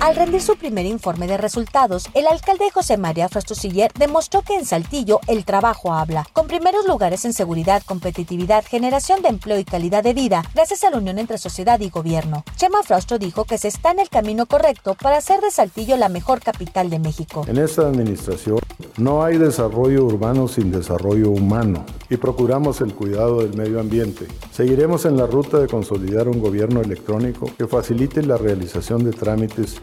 Al rendir su primer informe de resultados, el alcalde José María Frastosiller demostró que en Saltillo el trabajo habla, con primeros lugares en seguridad, competitividad, generación de empleo y calidad de vida, gracias a la unión entre sociedad y gobierno. Chema Frastro dijo que se está en el camino correcto para hacer de Saltillo la mejor capital de México. En esta administración no hay desarrollo urbano sin desarrollo humano y procuramos el cuidado del medio ambiente. Seguiremos en la ruta de consolidar un gobierno electrónico que facilite la realización de trámites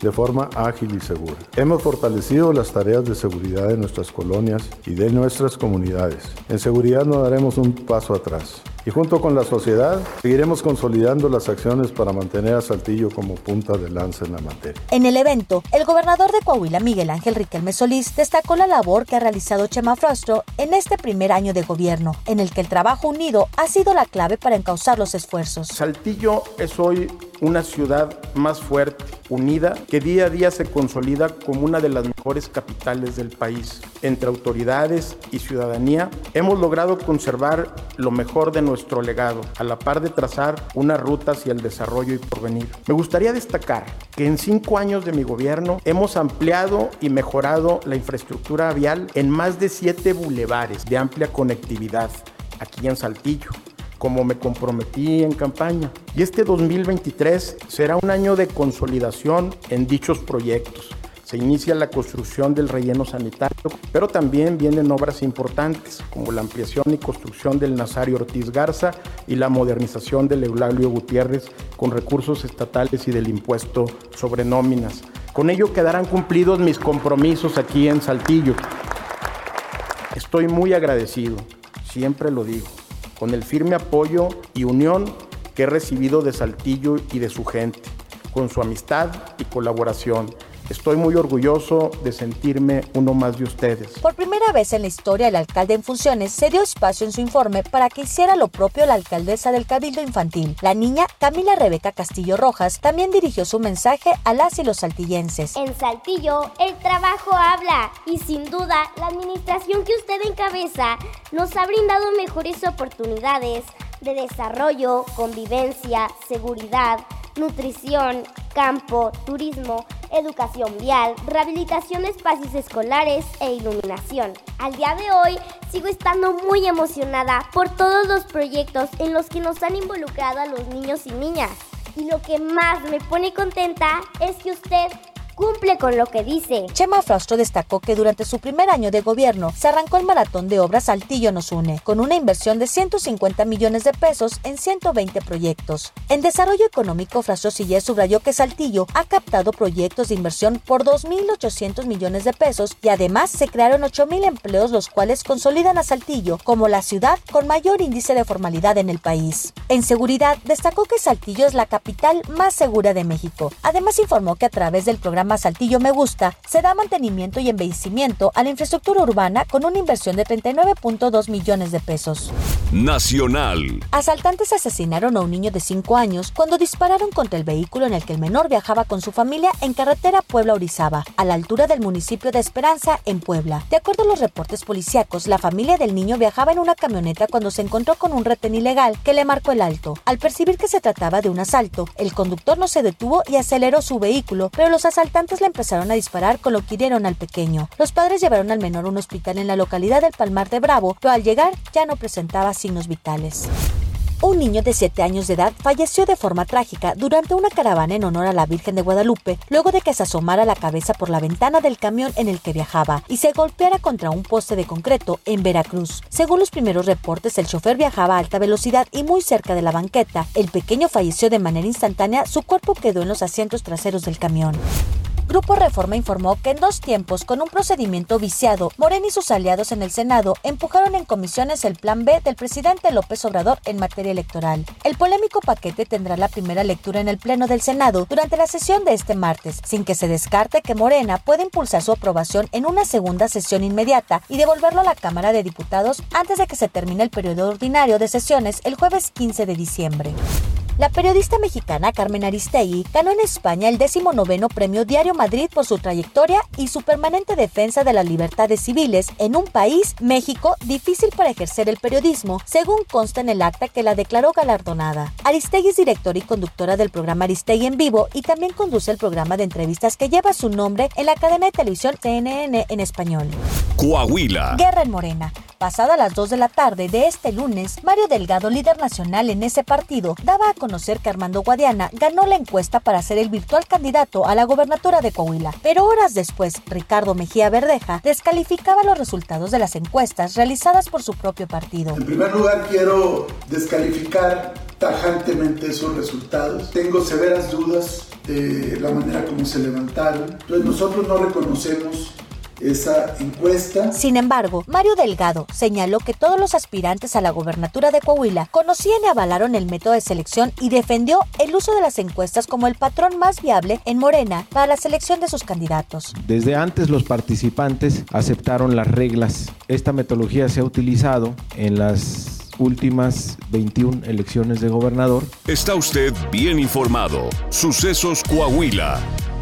de forma ágil y segura. Hemos fortalecido las tareas de seguridad de nuestras colonias y de nuestras comunidades. En seguridad no daremos un paso atrás y junto con la sociedad seguiremos consolidando las acciones para mantener a Saltillo como punta de lanza en la materia. En el evento, el gobernador de Coahuila, Miguel Ángel Riquelme Solís, destacó la labor que ha realizado Chema Frostro en este primer año de gobierno, en el que el trabajo unido ha sido la clave para encauzar los esfuerzos. Saltillo es hoy una ciudad más fuerte, unida, que día a día se consolida como una de las mejores capitales del país. Entre autoridades y ciudadanía hemos logrado conservar lo mejor de nuestro legado, a la par de trazar una ruta hacia el desarrollo y porvenir. Me gustaría destacar que en cinco años de mi gobierno hemos ampliado y mejorado la infraestructura vial en más de siete bulevares de amplia conectividad aquí en Saltillo como me comprometí en campaña. Y este 2023 será un año de consolidación en dichos proyectos. Se inicia la construcción del relleno sanitario, pero también vienen obras importantes como la ampliación y construcción del Nazario Ortiz Garza y la modernización del Eulalio Gutiérrez con recursos estatales y del impuesto sobre nóminas. Con ello quedarán cumplidos mis compromisos aquí en Saltillo. Estoy muy agradecido, siempre lo digo con el firme apoyo y unión que he recibido de Saltillo y de su gente, con su amistad y colaboración. Estoy muy orgulloso de sentirme uno más de ustedes. Por primera vez en la historia, el alcalde en funciones se dio espacio en su informe para que hiciera lo propio la alcaldesa del Cabildo Infantil. La niña Camila Rebeca Castillo Rojas también dirigió su mensaje a las y los saltillenses. En Saltillo, el trabajo habla y sin duda, la administración que usted encabeza nos ha brindado mejores oportunidades de desarrollo, convivencia, seguridad, nutrición, campo, turismo, educación vial, rehabilitación de espacios escolares e iluminación. Al día de hoy sigo estando muy emocionada por todos los proyectos en los que nos han involucrado a los niños y niñas. Y lo que más me pone contenta es que usted cumple con lo que dice. Chema Frostro destacó que durante su primer año de gobierno se arrancó el maratón de obras Saltillo nos une, con una inversión de 150 millones de pesos en 120 proyectos. En desarrollo económico, Frastro Siller subrayó que Saltillo ha captado proyectos de inversión por 2.800 millones de pesos y además se crearon 8.000 empleos los cuales consolidan a Saltillo como la ciudad con mayor índice de formalidad en el país. En seguridad, destacó que Saltillo es la capital más segura de México. Además informó que a través del programa Saltillo Me Gusta, se da mantenimiento y embellecimiento a la infraestructura urbana con una inversión de 39.2 millones de pesos. Nacional. Asaltantes asesinaron a un niño de 5 años cuando dispararon contra el vehículo en el que el menor viajaba con su familia en carretera Puebla-Orizaba, a la altura del municipio de Esperanza, en Puebla. De acuerdo a los reportes policíacos, la familia del niño viajaba en una camioneta cuando se encontró con un retén ilegal que le marcó el alto. Al percibir que se trataba de un asalto, el conductor no se detuvo y aceleró su vehículo, pero los asaltantes asaltantes le empezaron a disparar con lo que hirieron al pequeño. Los padres llevaron al menor a un hospital en la localidad del Palmar de Bravo, pero al llegar ya no presentaba signos vitales. Un niño de 7 años de edad falleció de forma trágica durante una caravana en honor a la Virgen de Guadalupe, luego de que se asomara la cabeza por la ventana del camión en el que viajaba y se golpeara contra un poste de concreto en Veracruz. Según los primeros reportes, el chofer viajaba a alta velocidad y muy cerca de la banqueta. El pequeño falleció de manera instantánea, su cuerpo quedó en los asientos traseros del camión. Grupo Reforma informó que en dos tiempos, con un procedimiento viciado, Morena y sus aliados en el Senado empujaron en comisiones el plan B del presidente López Obrador en materia electoral. El polémico paquete tendrá la primera lectura en el Pleno del Senado durante la sesión de este martes, sin que se descarte que Morena pueda impulsar su aprobación en una segunda sesión inmediata y devolverlo a la Cámara de Diputados antes de que se termine el periodo ordinario de sesiones el jueves 15 de diciembre. La periodista mexicana Carmen Aristegui ganó en España el 19 Premio Diario Madrid por su trayectoria y su permanente defensa de las libertades civiles en un país, México, difícil para ejercer el periodismo, según consta en el acta que la declaró galardonada. Aristegui es directora y conductora del programa Aristegui en vivo y también conduce el programa de entrevistas que lleva su nombre en la cadena de televisión CNN en español. Coahuila. Guerra en Morena. Pasada las 2 de la tarde de este lunes, Mario Delgado, líder nacional en ese partido, daba a conocer que Armando Guadiana ganó la encuesta para ser el virtual candidato a la gobernatura de Coahuila. Pero horas después, Ricardo Mejía Verdeja descalificaba los resultados de las encuestas realizadas por su propio partido. En primer lugar, quiero descalificar tajantemente esos resultados. Tengo severas dudas de la manera como se levantaron. Entonces nosotros no reconocemos esa encuesta. Sin embargo, Mario Delgado señaló que todos los aspirantes a la gobernatura de Coahuila conocían y avalaron el método de selección y defendió el uso de las encuestas como el patrón más viable en Morena para la selección de sus candidatos. Desde antes los participantes aceptaron las reglas. Esta metodología se ha utilizado en las últimas 21 elecciones de gobernador. Está usted bien informado. Sucesos Coahuila.